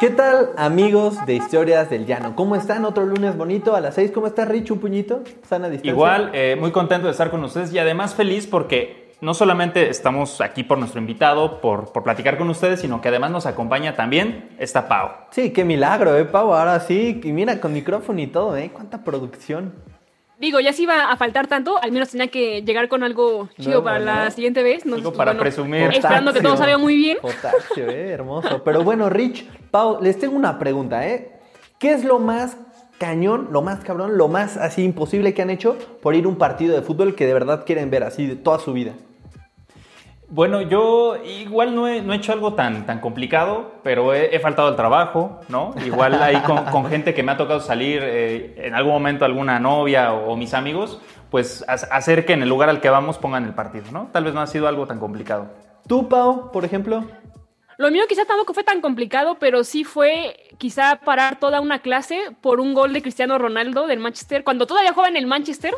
¿Qué tal amigos de Historias del Llano? ¿Cómo están? Otro lunes bonito a las 6. ¿Cómo está Rich? ¿Un puñito? ¿Sana distancia? Igual, eh, muy contento de estar con ustedes y además feliz porque no solamente estamos aquí por nuestro invitado, por, por platicar con ustedes, sino que además nos acompaña también esta Pau. Sí, qué milagro, ¿eh, Pau? Ahora sí. Y mira, con micrófono y todo, ¿eh? ¿Cuánta producción? Digo, ya si iba a faltar tanto, al menos tenía que llegar con algo chido para la ¿no? siguiente vez. No, Algo para presumir. Esperando que todo salga muy bien. Potasio, ¿eh? Hermoso. Pero bueno, Rich, Pau, les tengo una pregunta, ¿eh? ¿Qué es lo más cañón, lo más cabrón, lo más así imposible que han hecho por ir a un partido de fútbol que de verdad quieren ver así de toda su vida? Bueno, yo igual no he, no he hecho algo tan, tan complicado, pero he, he faltado al trabajo, ¿no? Igual ahí con, con gente que me ha tocado salir, eh, en algún momento alguna novia o, o mis amigos, pues ha- hacer que en el lugar al que vamos pongan el partido, ¿no? Tal vez no ha sido algo tan complicado. ¿Tú, Pau, por ejemplo? Lo mío quizá tampoco fue tan complicado, pero sí fue quizá parar toda una clase por un gol de Cristiano Ronaldo del Manchester, cuando todavía jugaba en el Manchester,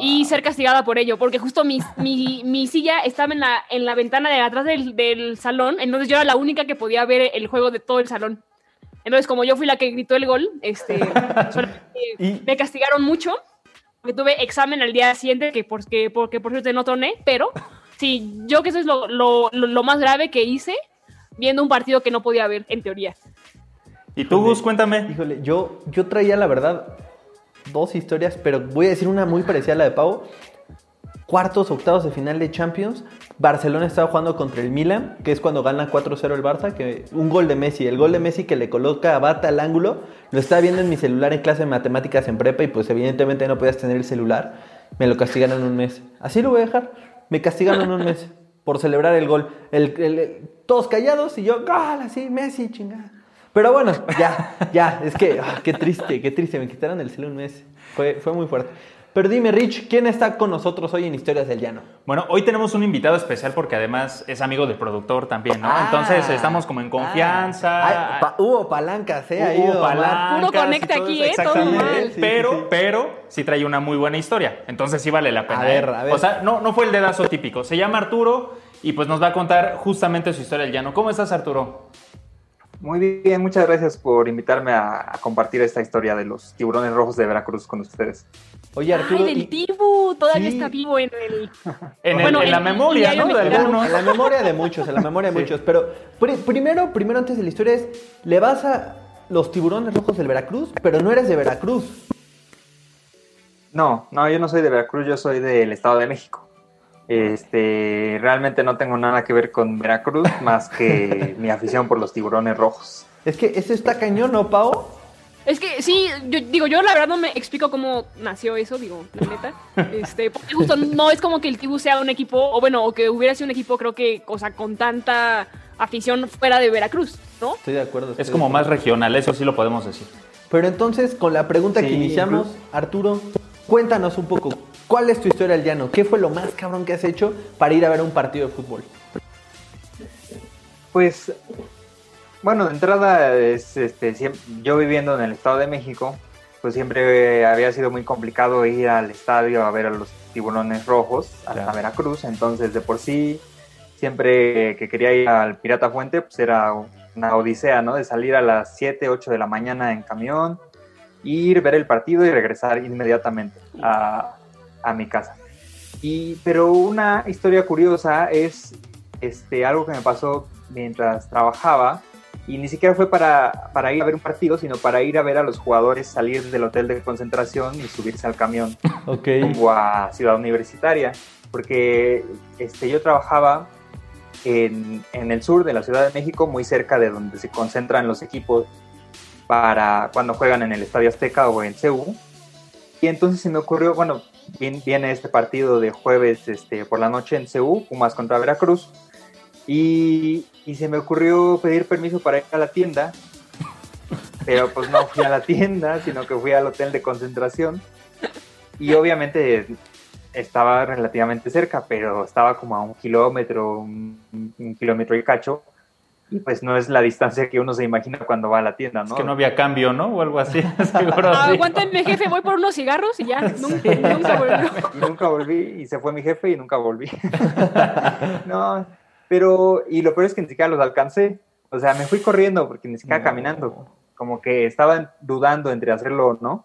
y ser castigada por ello, porque justo mi, mi, mi silla estaba en la, en la ventana de atrás del, del salón, entonces yo era la única que podía ver el juego de todo el salón. Entonces, como yo fui la que gritó el gol, este, Y- me castigaron mucho, porque tuve examen al día siguiente, que porque, porque por suerte no troné, pero sí, yo que eso es lo, lo, lo, lo más grave que hice viendo un partido que no podía ver, en teoría. ¿Y tú, Gus, cuéntame? Híjole, yo, yo traía la verdad dos historias, pero voy a decir una muy parecida a la de Pau. Cuartos, octavos de final de Champions. Barcelona estaba jugando contra el Milan, que es cuando gana 4-0 el Barça, que un gol de Messi, el gol de Messi que le coloca a Bata al ángulo, lo estaba viendo en mi celular en clase de matemáticas en prepa y pues evidentemente no podías tener el celular, me lo castigaron un mes. Así lo voy a dejar, me castigaron un mes por celebrar el gol. Todos callados y yo, gol, así, Messi, chingada. Pero bueno, ya, ya, es que, ah, qué triste, qué triste, me quitaron el celular un mes. Fue, fue muy fuerte. Pero dime, Rich, ¿quién está con nosotros hoy en Historias del Llano? Bueno, hoy tenemos un invitado especial porque además es amigo del productor también, ¿no? Ah. Entonces estamos como en confianza. Ah, Ay, pa- hubo palancas, ¿eh? Hubo Omar. palancas Puro todo aquí, ¿eh? Todo Exactamente. mal. Sí, sí, pero, sí. pero sí trae una muy buena historia. Entonces sí vale la pena. A ver, ¿eh? a ver. O sea, no, no fue el dedazo típico. Se llama Arturo y pues nos va a contar justamente su historia del llano. ¿Cómo estás, Arturo? Muy bien, muchas gracias por invitarme a, a compartir esta historia de los tiburones rojos de Veracruz con ustedes. Oye, Arturo. Ay, del Tibu, todavía Sí. está vivo en el... En, el- Bueno, en la memoria, en ¿no? De algunos. En la memoria de muchos, en la memoria de Sí. muchos. Pero pri- primero, primero antes de la historia es, le vas a los tiburones rojos del Veracruz, pero no eres de Veracruz. No, no, yo no soy de Veracruz, yo soy del Estado de México. Este, realmente no tengo nada que ver con Veracruz más que mi afición por los tiburones rojos. Es que ese está cañón, ¿no, Pau? Es que sí, yo digo, yo la verdad no me explico cómo nació eso, digo, la neta. Este, porque justo no es como que el Tibu sea un equipo, o bueno, o que hubiera sido un equipo, creo que, o sea, con tanta afición fuera de Veracruz, ¿no? Estoy de acuerdo. Es como más regional, eso sí lo podemos decir. Pero entonces, con la pregunta que iniciamos, Arturo, cuéntanos un poco, ¿cuál es tu historia al llano? ¿Qué fue lo más cabrón que has hecho para ir a ver un partido de fútbol? Pues, bueno, de entrada, es, este, yo viviendo en el Estado de México, pues siempre había sido muy complicado ir al estadio a ver a los tiburones rojos, hasta Claro. Veracruz, entonces de por sí, siempre que quería ir al Pirata Fuente, pues era una odisea, ¿no? De salir a las 7, 8 de la mañana en camión, ir, ver el partido y regresar inmediatamente a, a mi casa. Y, pero una historia curiosa es este, algo que me pasó mientras trabajaba y ni siquiera fue para, para ir a ver un partido, sino para ir a ver a los jugadores salir del hotel de concentración y subirse al camión Ok. rumbo a Ciudad Universitaria, porque este, yo trabajaba en, en el sur de la Ciudad de México, muy cerca de donde se concentran los equipos para cuando juegan en el Estadio Azteca o en CEU. Y entonces se me ocurrió, bueno, viene este partido de jueves este, por la noche en CEU, Pumas contra Veracruz, y, y se me ocurrió pedir permiso para ir a la tienda, pero pues no fui a la tienda, sino que fui al hotel de concentración. Y obviamente estaba relativamente cerca, pero estaba como a un kilómetro, un, un kilómetro y cacho. Y pues no es la distancia que uno se imagina cuando va a la tienda, ¿no? Es que no había cambio, ¿no? O algo así. Seguro. Aguántenme, jefe, voy por unos cigarros y ya. Nunca. Y nunca volví, y se fue mi jefe y nunca volví. no, pero, y lo peor es que ni siquiera los alcancé. O sea, me fui corriendo porque ni siquiera No. caminando. Como que estaba dudando entre hacerlo o no.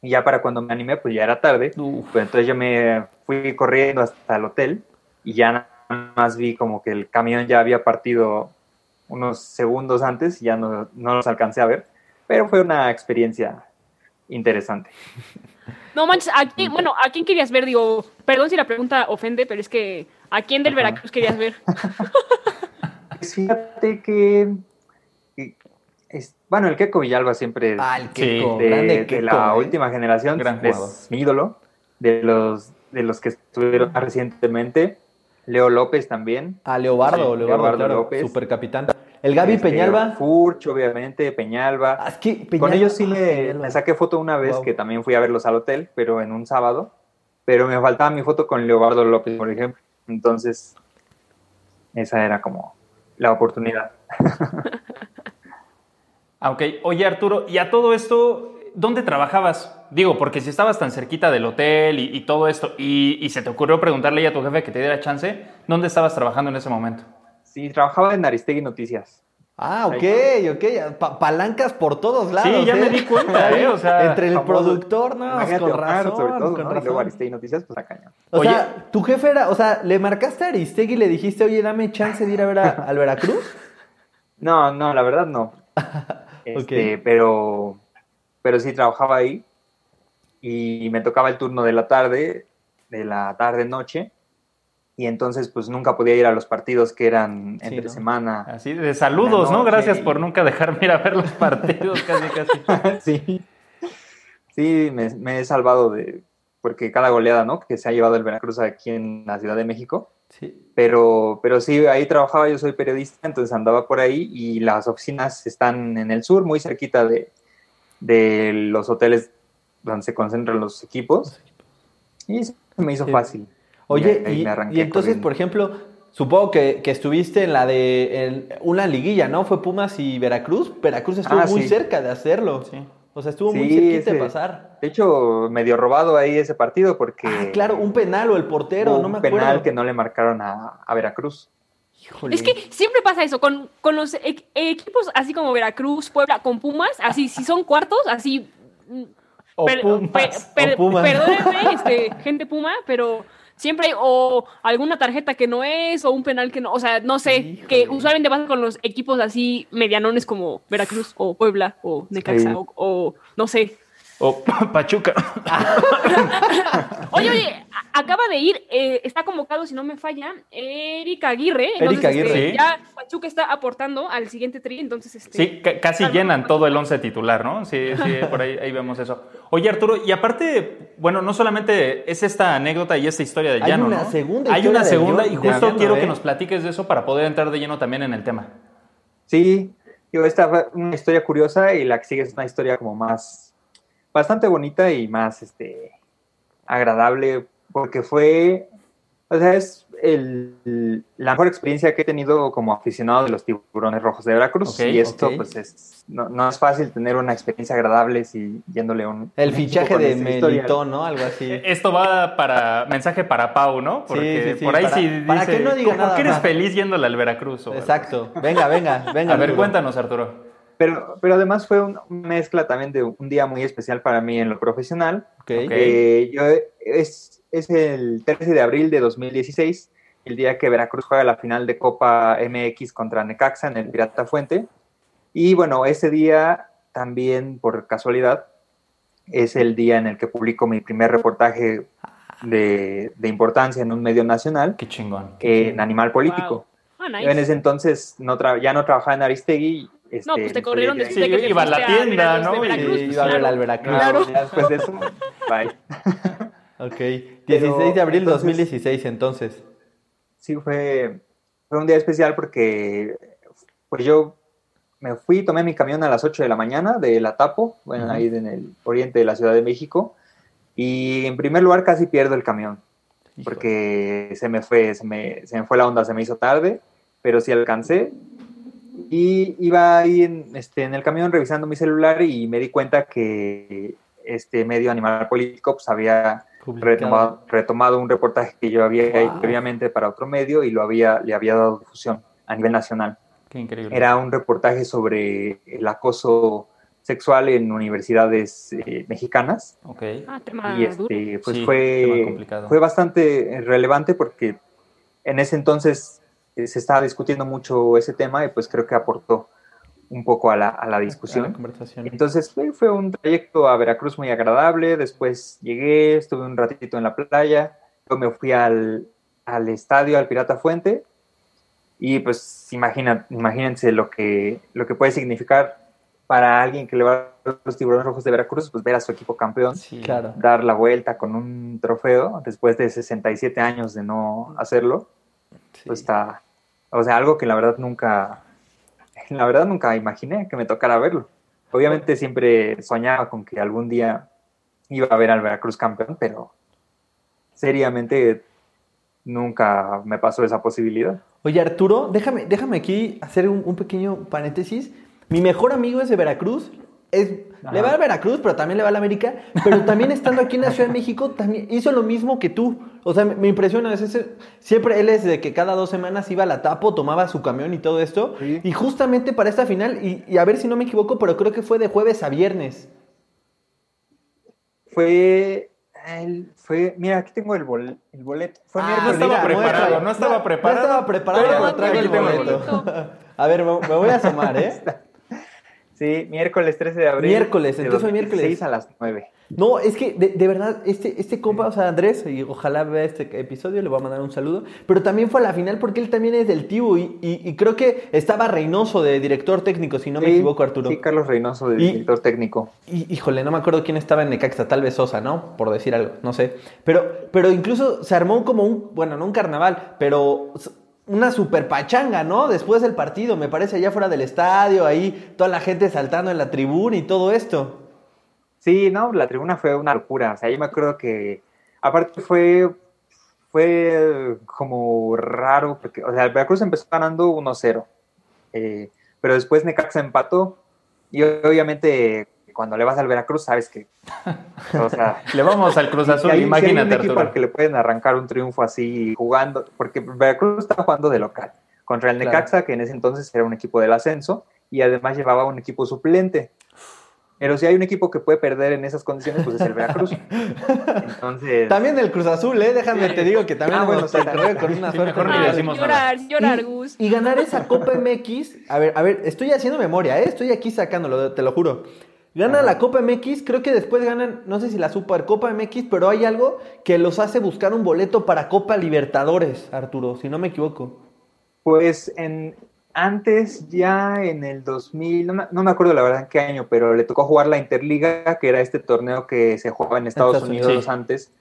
Y ya para cuando me animé, pues ya era tarde. Uf. Pues entonces yo me fui corriendo hasta el hotel y ya nada más vi como que el camión ya había partido unos segundos antes y ya no, no los alcancé a ver. Pero fue una experiencia interesante. No manches, ¿a quién, bueno, ¿a quién querías ver? Digo, perdón si la pregunta ofende, pero es que ¿a quién del Ajá. Veracruz querías ver? Pues fíjate que, que es- bueno, el Keco Villalba siempre Ah, el Keiko, de, grande de la ¿eh? última generación Gran es mi ídolo, de los, de los que estuvieron más recientemente. Leo López también. A Leobardo, Sí, Leobardo, Leobardo claro, López. supercapitán. El Gaby Este, Peñalba. Furch, obviamente, Peñalba. Ah, es que Con Peñalba- ellos sí ah, me, saqué foto una vez Wow. que también fui a verlos al hotel, pero en un sábado. Pero me faltaba mi foto con Leobardo López, por ejemplo. Entonces, esa era como la oportunidad. Ah, ok. Oye, Arturo, y a todo esto, ¿dónde trabajabas? Digo, porque si estabas tan cerquita del hotel y, y todo esto, y, y se te ocurrió preguntarle ya a tu jefe que te diera chance, ¿dónde estabas trabajando en ese momento? Sí, trabajaba en Aristegui Noticias. Ah, ok, ok. Pa- palancas por todos lados. Sí, ya ¿eh? me di cuenta, ¿eh? O sea, Entre el famoso. productor, no, Imagínate con razón. sobre todo, con ¿no? Y luego. Aristegui Noticias, pues a cañón. O Oye- sea, tu jefe era, o sea, le marcaste a Aristegui y le dijiste, oye, dame chance de ir a ver a- al Veracruz. No, no, la verdad no. Este, pero, pero sí trabajaba ahí y me tocaba el turno de la tarde, de la tarde-noche, y entonces pues nunca podía ir a los partidos que eran Sí, entre ¿no? semana. Así de saludos, ¿no? Gracias por nunca dejarme ir a ver los partidos, casi, casi. sí, sí, me, me he salvado de, porque cada goleada, ¿no? Que se ha llevado el Veracruz aquí en la Ciudad de México. Sí. Pero, pero sí, ahí trabajaba, yo soy periodista, entonces andaba por ahí y las oficinas están en el sur, muy cerquita de, de los hoteles donde se concentran los equipos. Y se me hizo Sí. fácil. Oye, y, me arranqué y entonces, corriendo. por ejemplo, supongo que, que estuviste en la de en una liguilla, ¿no? Fue Pumas y Veracruz. Veracruz estuvo Ah, muy sí. cerca de hacerlo. Sí. O sea, estuvo muy cerquita de ese- pasar. De hecho, medio robado ahí ese partido porque... Ah, claro, un penal o el portero, no me un acuerdo. penal que no le marcaron a, a Veracruz. Híjole. Es que siempre pasa eso, con, con los e- equipos así como Veracruz, Puebla, con Pumas, así si son cuartos, así... mm, O per- Pumas. per- per- o Pumas. Perdónenme, este, gente Puma, pero siempre hay o alguna tarjeta que no es, o un penal que no, o sea, no sé, Híjole. que usualmente pasa con los equipos así medianones como Veracruz, o Puebla, o Necaxa, Sí. o, o no sé. O Pachuca. Oye, oye, acaba de ir, eh, está convocado, si no me falla, Erika Aguirre. Erika Aguirre. este, Sí. Ya Pachuca está aportando al siguiente tri, entonces este. Sí, ca- casi llenan todo el once titular, ¿no? Sí, sí, por ahí, ahí vemos eso. Oye, Arturo, y aparte, bueno, no solamente es esta anécdota y esta historia Hay llano, una ¿no? segunda Hay una segunda, y justo llano, quiero ¿eh? que nos platiques de eso para poder entrar de lleno también en el tema. Sí, digo, esta fue una historia curiosa y la que sigue es una historia como más, bastante bonita y más, este, agradable, porque fue, o sea, es el, la mejor experiencia que he tenido como aficionado de los tiburones rojos de Veracruz. Ok, y esto, ok. pues, es, no, no es fácil tener una experiencia agradable si yéndole a un... El un fichaje de. Melitón, ¿no? Algo así. Esto va para mensaje para Pau, ¿no? Porque sí, sí, por ahí para- sí para dice, que no diga ¿por nada qué eres más". feliz yéndole al Veracruz? o algo Exacto. Venga, venga, venga. A ver, Arturo. cuéntanos, Arturo. Pero, pero además fue un- una mezcla también de un día muy especial para mí en lo profesional. Ok. Ok. Eh, yo, es, es el 13 de abril de 2016, el día que Veracruz juega la final de Copa MX contra Necaxa en el Pirata Fuente. Y bueno, ese día también, por casualidad, es el día en el que publico mi primer reportaje de, de importancia en un medio nacional, Qué chingón. eh, en Animal Político. Wow. Ah, nice. Yo en ese entonces no tra- ya no trabajaba en Aristegui. este, No, pues te corrieron de que Sí, te iba a la tienda, Veracruz, ¿no? Y pues, iba a ver al Veracruz. Claro, ya después de eso, bye. Ok. Pero, 16 de abril de entonces- 2016, entonces. sí fue, fue un día especial porque pues yo me fui, tomé mi camión a las 8 de la mañana de La Tapo, bueno, ahí en el oriente de la Ciudad de México, y en primer lugar casi pierdo el camión. porque se me fue, se me, se me fue la onda, se me hizo tarde, pero sí alcancé. Y iba ahí en, este, en el camión revisando mi celular y me di cuenta que este medio Animal Político pues, había. Retomado, retomado un reportaje que yo había hecho Wow. previamente para otro medio y lo había, le había dado difusión a nivel nacional. Qué increíble. Era un reportaje sobre el acoso sexual en universidades eh, mexicanas Ok. Ah, tema y este, pues Sí, tema fue, complicado. fue bastante relevante porque en ese entonces eh, se estaba discutiendo mucho ese tema y pues creo que aportó un poco a la, a la A la discusión. conversación. Entonces fue, fue un trayecto a Veracruz muy agradable, después llegué, estuve un ratito en la playa, luego me fui al, al estadio, al Pirata Fuente, y pues imagina, imagínense lo que, lo que puede significar para alguien que le va a los tiburones rojos de Veracruz, pues ver a su equipo campeón, Sí. Claro. dar la vuelta con un trofeo después de 67 años de no hacerlo, Sí. pues está, o sea, algo que la verdad nunca, la verdad nunca imaginé que me tocara verlo. Obviamente siempre soñaba con que algún día iba a ver al Veracruz campeón, pero seriamente nunca me pasó esa posibilidad. Oye, Arturo, déjame, déjame aquí hacer un, un pequeño paréntesis. Mi mejor amigo es de Veracruz. Es, le va al Veracruz, pero también le va a la América. Pero también estando aquí en la Ciudad de México, también hizo lo mismo que tú. O sea, me, me impresiona. es ese- siempre él es de que cada dos semanas iba a la Tapo, tomaba su camión y todo esto. Sí. Y justamente para esta final, y, y a ver si no me equivoco, pero creo que fue de jueves a viernes. Fue, el- fue, mira, aquí tengo el, bol- el boleto. Fue Ah, miércoles. estaba mira, preparado, muestra. no estaba preparado. No estaba preparado, Pero pero traigo aquí el tengo el boleto. A ver, me, me voy a asomar, ¿eh? Sí, miércoles 13 de abril. Miércoles, de entonces fue miércoles. 2016 a las 9. No, es que de, de verdad, este, este compa, o sea, Andrés, y ojalá vea este episodio, le voy a mandar un saludo, pero también fue a la final porque él también es del Tibu y, y- y creo que estaba Reynoso de director técnico, si no me equivoco, Arturo. Sí, Carlos Reynoso, de Y- director técnico. Y, híjole, no me acuerdo quién estaba en Necaxa, tal vez Sosa, ¿no? Por decir algo, no sé. Pero, pero incluso se armó como un, bueno, no un carnaval, pero una super pachanga, ¿no? Después del partido, me parece, allá fuera del estadio, ahí toda la gente saltando en la tribuna y todo esto. Sí, no, la tribuna fue una locura. O sea, yo me acuerdo que, aparte fue, fue como raro, porque, o sea, el Veracruz empezó ganando 1-0, eh, pero después Necaxa empató, y obviamente cuando le vas al Veracruz sabes que, o sea, Le vamos al Cruz si Azul, hay- si hay imagínate, un equipo Arturo. al que le pueden arrancar un triunfo así jugando, porque Veracruz estaba jugando de local contra el Claro. Necaxa, que en ese entonces era un equipo del ascenso, y además llevaba un equipo suplente. Pero si hay un equipo que puede perder en esas condiciones, pues es el Veracruz. Entonces, También el Cruz Azul, ¿eh? Déjame te digo que también Ah, bueno, tocó también. con una Sí, suerte. mejor ni decimos llorar, llorar, y, Gus. y ganar esa Copa MX, a ver, a ver, estoy haciendo memoria, ¿eh? estoy aquí sacándolo, te lo juro. Gana Ajá. la Copa MX, creo que después ganan, no sé si la Supercopa MX, pero hay algo que los hace buscar un boleto para Copa Libertadores, Arturo, si no me equivoco. pues en, antes, ya en el 2000, no me, no me acuerdo la verdad en qué año, pero le tocó jugar la Interliga, que era este torneo que se jugaba en Estados Estados Unidos Unidos. antes.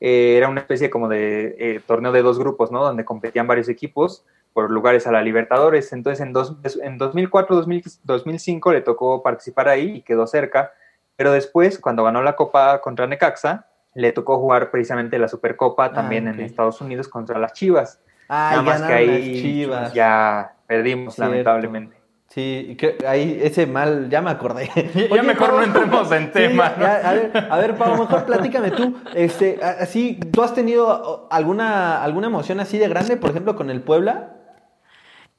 Eh, era una especie como de eh, torneo de dos grupos, ¿no? Donde competían varios equipos por lugares a la Libertadores. Entonces, en, dos, en 2004, 2000, 2005 le tocó participar ahí y quedó cerca. Pero después, cuando ganó la Copa contra Necaxa, le tocó jugar precisamente la Supercopa también Ah, ok. en Estados Unidos contra las Chivas. Ay, Nada más que ahí Chivas. ya perdimos, Cierto. lamentablemente. Sí, que ahí ese mal, ya me acordé. Ya mejor no entremos en tema, ¿no? ya, a ver, a ver, Pau, mejor platícame tú. Este, así, ¿tú has tenido alguna, alguna emoción así de grande, por ejemplo, con el Puebla?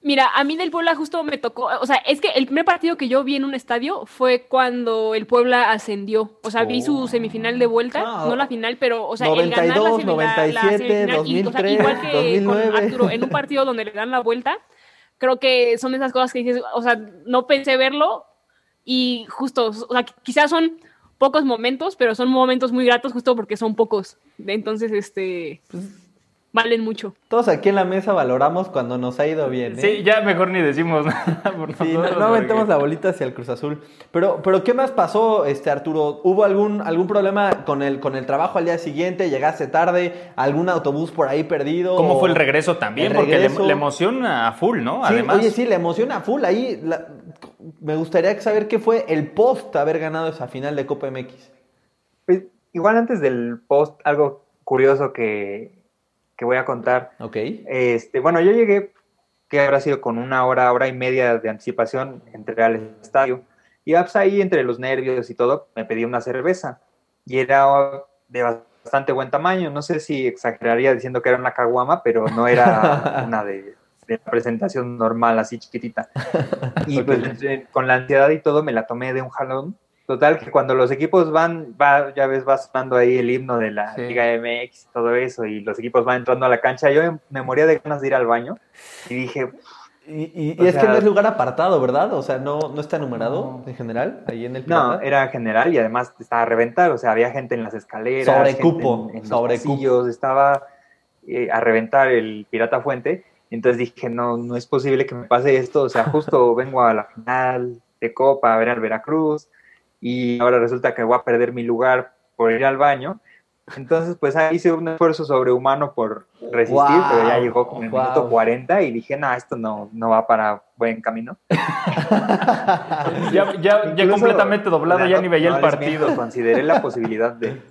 Mira, a mí del Puebla justo me tocó, o sea, es que el primer partido que yo vi en un estadio fue cuando el Puebla ascendió. O sea, vi su semifinal de vuelta, no la final, pero, o sea, el ganar la, 92, semi- la- la 97, semifinal y, o sea, 2003, igual que 2009. con Arturo, en un partido donde le dan la vuelta, creo que son esas cosas que dices, o sea, no pensé verlo y justo, o sea, quizás son pocos momentos, pero son momentos muy gratos justo porque son pocos. Entonces, este, valen mucho. Todos aquí en la mesa valoramos cuando nos ha ido bien. ¿eh? Sí, ya mejor ni decimos nada por Sí, no, nosotros, no aventemos porque- la bolita hacia el Cruz Azul. Pero, pero ¿qué más pasó, este Arturo? ¿Hubo algún, algún problema con el, con el trabajo al día siguiente? ¿Llegaste tarde? ¿Algún autobús por ahí perdido? ¿Cómo O- fue el regreso también? El Porque le- regreso. le, emociona a full, ¿no? Sí, Además, oye, sí, la emociona full. Ahí la- me gustaría saber qué fue el post haber ganado esa final de Copa MX. Pues, igual antes del post, algo curioso que, que voy a contar. Ok. Este, bueno, yo llegué, que habrá sido con una hora, hora y media de anticipación, entré al estadio. Y pues ahí, entre los nervios y todo, me pedí una cerveza. Y era de bastante buen tamaño. No sé si exageraría diciendo que era una caguama, pero no era una de, de la presentación normal, así chiquitita. Y pues entre- con la ansiedad y todo, me la tomé de un jalón. Total, que cuando los equipos van, va, ya ves, va sonando ahí el himno de la Sí. Liga MX y todo eso, y los equipos van entrando a la cancha, yo me moría de ganas de ir al baño y dije, Y, y- y es que no es lugar apartado, ¿verdad? O sea, no, no está numerado No. en general, ahí en el no, Pirata. era general y además estaba a reventar, o sea, había gente en las escaleras, Sobrecupo, gente en, en los sobrecupo. pasillos, estaba eh, a reventar el Pirata Fuente, entonces dije, no, no es posible que me pase esto, o sea, justo vengo a la final de Copa a ver al Veracruz y ahora resulta que voy a perder mi lugar por ir al baño. Entonces, pues ahí hice un esfuerzo sobrehumano por resistir, Wow, pero ya llegó como el wow. minuto 40 y dije, no, esto no, no va para buen camino. Ya, ya, completamente doblado, ya no- ni veía no el partido. miento, consideré la posibilidad de,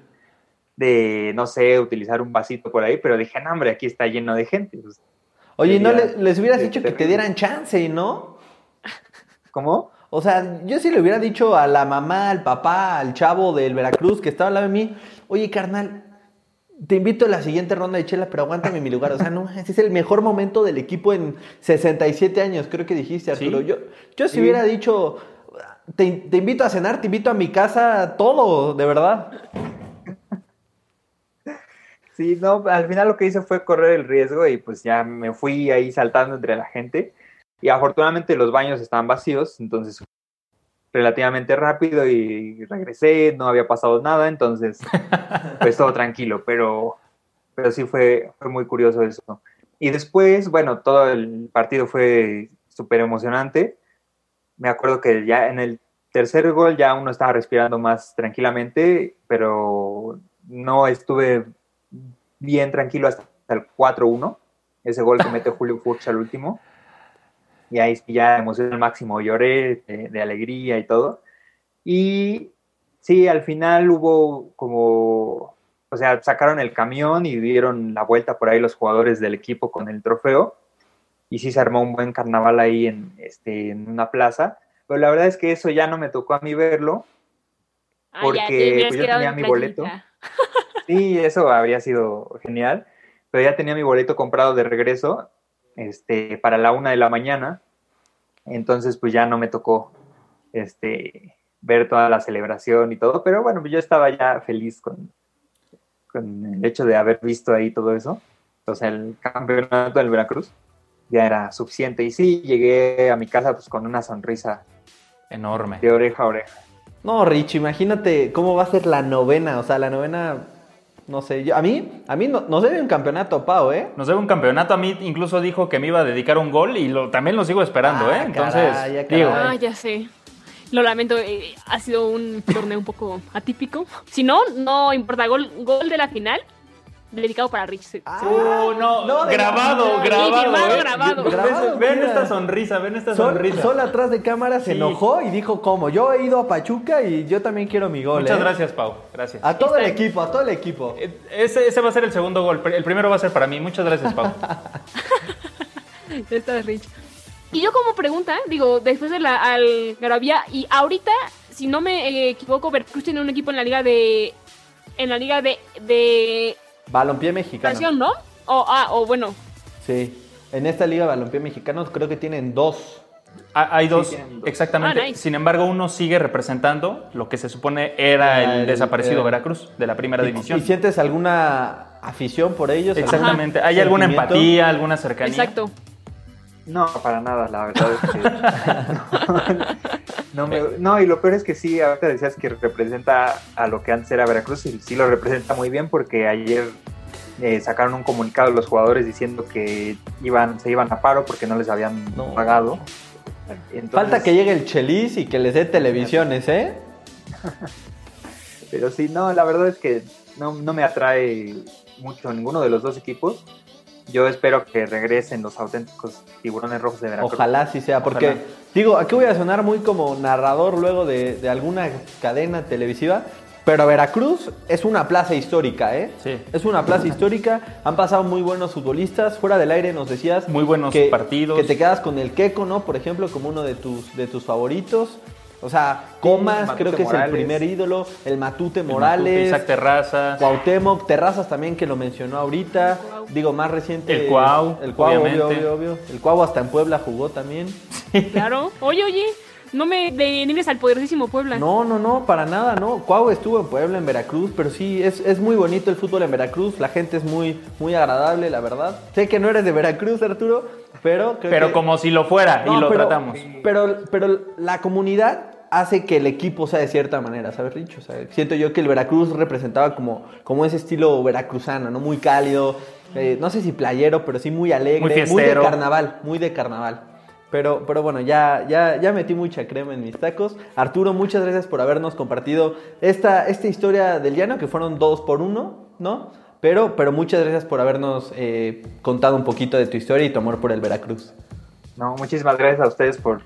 de, no sé, utilizar un vasito por ahí, pero dije, no, hombre, aquí está lleno de gente. Pues, Oye, ¿no les hubieras dicho que te dieran chance, ¿no? ¿Cómo? O sea, yo sí le hubiera dicho a la mamá, al papá, al chavo del Veracruz que estaba al lado de mí, oye, carnal, te invito a la siguiente ronda de chela, pero aguántame mi lugar. O sea, no, ese es el mejor momento del equipo en 67 años, creo que dijiste, Arturo. Sí. Yo, yo si Sí. hubiera dicho, te, te invito a cenar, te invito a mi casa, todo, de verdad. Sí, no, al final lo que hice fue correr el riesgo y pues ya me fui ahí saltando entre la gente. Y afortunadamente los baños estaban vacíos, entonces relativamente rápido y regresé, no había pasado nada, entonces pues todo tranquilo, pero, pero sí fue, fue muy curioso eso. Y después, bueno, todo el partido fue súper emocionante. Me acuerdo que ya en el tercer gol ya uno estaba respirando más tranquilamente, pero no estuve bien tranquilo hasta el 4-1, ese gol que mete Julio Furch al último. Y ahí sí ya emoción al máximo, lloré de, de alegría y todo. Y sí, al final hubo como, o sea, sacaron el camión y dieron la vuelta por ahí los jugadores del equipo con el trofeo. Y sí se armó un buen carnaval ahí en, este, en una plaza. Pero la verdad es que eso ya no me tocó a mí verlo. Ah, Porque, ya, pues, yo tenía en mi boleto. Sí, eso habría sido genial. Pero ya tenía mi boleto comprado de regreso este, para la una de la mañana. Entonces, pues ya no me tocó este, ver toda la celebración y todo. Pero bueno, yo estaba ya feliz con, con el hecho de haber visto ahí todo eso. O sea, el campeonato del Veracruz ya era suficiente. Y sí, llegué a mi casa pues con una sonrisa Enorme. de oreja a oreja. No, Rich, imagínate cómo va a ser la novena. O sea, la novena, no sé, yo, a mí, a mí no, no se ve un campeonato, Pau, ¿eh? Nos debe un campeonato. A mí incluso dijo que me iba a dedicar un gol y lo, también lo sigo esperando, Ah, ¿eh? Entonces, caray, ya, digo. Ah, ya sé. Lo lamento, eh, ha sido un torneo un poco atípico. Si no, no importa. Gol, gol de la final, dedicado para Rich. Ah, ¡Uh, no! No, grabado, Sí, grabado. firmado, ¿eh? grabado. Ven- Grabado, Ven mira. esta sonrisa, ven esta Sol, sonrisa. Sol atrás de cámara se Sí. enojó y dijo, ¿cómo? Yo he ido a Pachuca y yo también quiero mi gol, Muchas ¿eh? gracias, Pau. Gracias. A todo el Está- equipo, a todo el equipo. Eh, Ese, ese va a ser el segundo gol. El primero va a ser para mí. Muchas gracias, Pau. Ya está Rich. Y yo como pregunta, digo, después de la Algarabía, y ahorita, si no me equivoco, Veracruz tiene un equipo en la liga de... En la liga de... de Balompié mexicano. expansión, ¿no? O, ah, o bueno, Sí. En esta liga balompié mexicano creo que tienen dos. Ah, Hay dos, exactamente. Ah, nice. Sin embargo, uno sigue representando lo que se supone era el, el- desaparecido eh, Veracruz de la primera ¿Y- división. ¿Y sientes alguna afición por ellos? Exactamente. ¿Hay alguna empatía, alguna cercanía? exacto. No, para nada, la verdad es que. no, me- no, y lo peor es que sí, ahorita decías que representa a lo que antes era Veracruz, y sí lo representa muy bien porque ayer eh, sacaron un comunicado los jugadores diciendo que iban, se iban a paro porque no les habían No. pagado. Entonces, Falta que llegue el Chelis y que les dé televisiones, ¿eh? Pero sí, no, la verdad es que no, no me atrae mucho ninguno de los dos equipos. Yo espero que regresen los auténticos tiburones rojos de Veracruz. Ojalá sí sea, porque Ojalá. digo, aquí voy a sonar muy como narrador luego de, de alguna cadena televisiva, Pero Veracruz es una plaza histórica, ¿eh? Sí. Es una plaza histórica. Han pasado muy buenos futbolistas. Fuera del aire nos decías. Muy buenos que, partidos. Que te quedas con el Queco, ¿no? Por ejemplo, como uno de tus, de tus favoritos. O sea, Comas, Matute creo que es el primer ídolo. El Matute El Morales. Matute, Isaac Terrazas. Cuauhtémoc, Terrazas también que lo mencionó ahorita. Digo, más reciente. El Cuau, El Cuau, obvio, obvio, obvio. El Cuau hasta en Puebla jugó también. Claro. Oye, oye, no me denigres al poderosísimo Puebla. No, no, no, para nada, no. Cuau estuvo en Puebla, en Veracruz, pero sí, es, es muy bonito el fútbol en Veracruz. La gente es muy, muy agradable, la verdad. Sé que no eres de Veracruz, Arturo, pero creo Pero que- como si lo fuera No, y lo pero- tratamos. Pero, pero la comunidad hace que el equipo sea de cierta manera, ¿sabes, Rich? O sea, siento yo que el Veracruz representaba como, como ese estilo veracruzano, ¿no? Muy cálido, eh, no sé si playero, pero sí muy alegre, Muy muy, de carnaval, muy de carnaval. Pero, pero bueno, ya, ya, ya metí mucha crema en mis tacos. Arturo, muchas gracias por habernos compartido esta, esta historia del llano, que fueron dos por uno, ¿no? Pero, pero muchas gracias por habernos eh, contado un poquito de tu historia y tu amor por el Veracruz. No, muchísimas gracias a ustedes por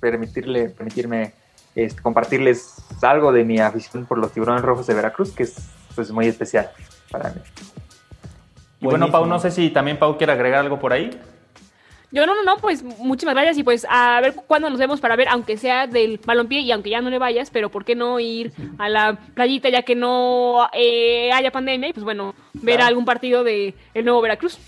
permitirle, permitirme este, compartirles algo de mi afición por los tiburones rojos de Veracruz, que es pues, muy especial para mí. Y bueno, Pau, no sé si también Pau quiere agregar algo por ahí. Yo no, no, no, pues muchísimas gracias y pues a ver cuándo nos vemos para ver, aunque sea del balompié y aunque ya no le vayas, pero ¿por qué no ir a la playita ya que no eh, haya pandemia y pues bueno, ver Claro. algún partido de el nuevo Veracruz?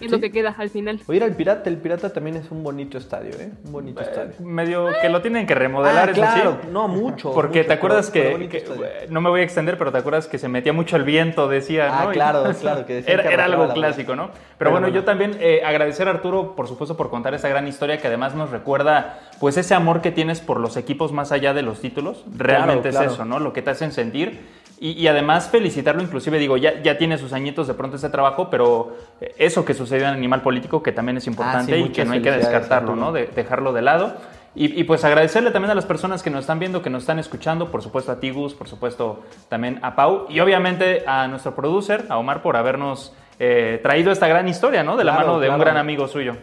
Es lo Sí. que queda al final. O ir al Pirata, el Pirata también es un bonito estadio, ¿eh? Un bonito estadio. Medio que lo tienen que remodelar, Ah, eso claro, sí. no mucho. Porque mucho, te acuerdas pero- pero que, bonito que- estadio. no me voy a extender, pero te acuerdas que se metía mucho el viento, decía, Ah, ¿no? Y- claro, claro, que era, que era algo clásico, ¿no? Pero, Pero bueno, bueno. yo también eh, agradecer a Arturo, por supuesto, por contar esa gran historia que además nos recuerda, pues, ese amor que tienes por los equipos más allá de los títulos. Realmente claro. es eso, ¿no? Lo que te hacen sentir. Y, y además felicitarlo, inclusive digo, ya, ya tiene sus añitos de pronto ese trabajo, pero eso que sucedió en Animal Político, que también es importante y que Ah, no hay que descartarlo. ¿no? De- dejarlo de lado. Y, y, pues agradecerle también a las personas que nos están viendo, que nos están escuchando, por supuesto a Tigus, por supuesto también a Pau y obviamente a nuestro producer, a Omar, por habernos eh, traído esta gran historia, ¿no? De la Claro, mano de un gran amigo suyo.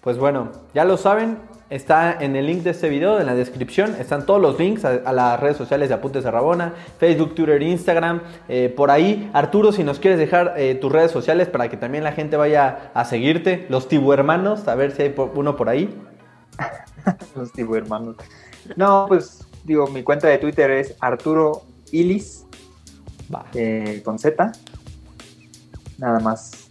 Pues bueno, ya lo saben, está en el link de este video, en la descripción, están todos los links a, a las redes sociales de Apuntes de Rabona, Facebook, Twitter, Instagram, eh, por ahí. Arturo, si nos quieres dejar eh, tus redes sociales para que también la gente vaya a seguirte, los Tibu Hermanos, a ver si hay uno por ahí. Los tipo hermanos. No, pues digo, mi cuenta de Twitter es Arturo Ilis Va. eh, con Z. Nada más.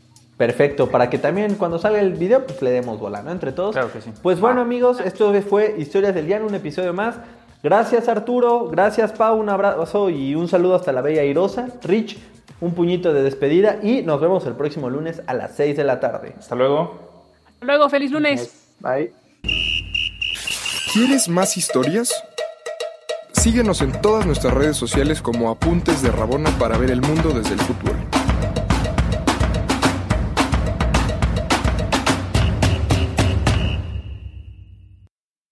Perfecto, para que también cuando salga el video, pues le demos bola, ¿no? Entre todos. Claro que sí. Pues bueno, amigos, esto fue Historias del Llano, un episodio más. Gracias, Arturo. Gracias, Pau. Un abrazo y un saludo hasta la Bella Irosa. Rich, un puñito de despedida. Y nos vemos el próximo lunes a las 6 de la tarde. Hasta luego. Luego, feliz lunes. Bye. ¿Quieres más historias? Síguenos en todas nuestras redes sociales como Apuntes de Rabona para ver el mundo desde el fútbol.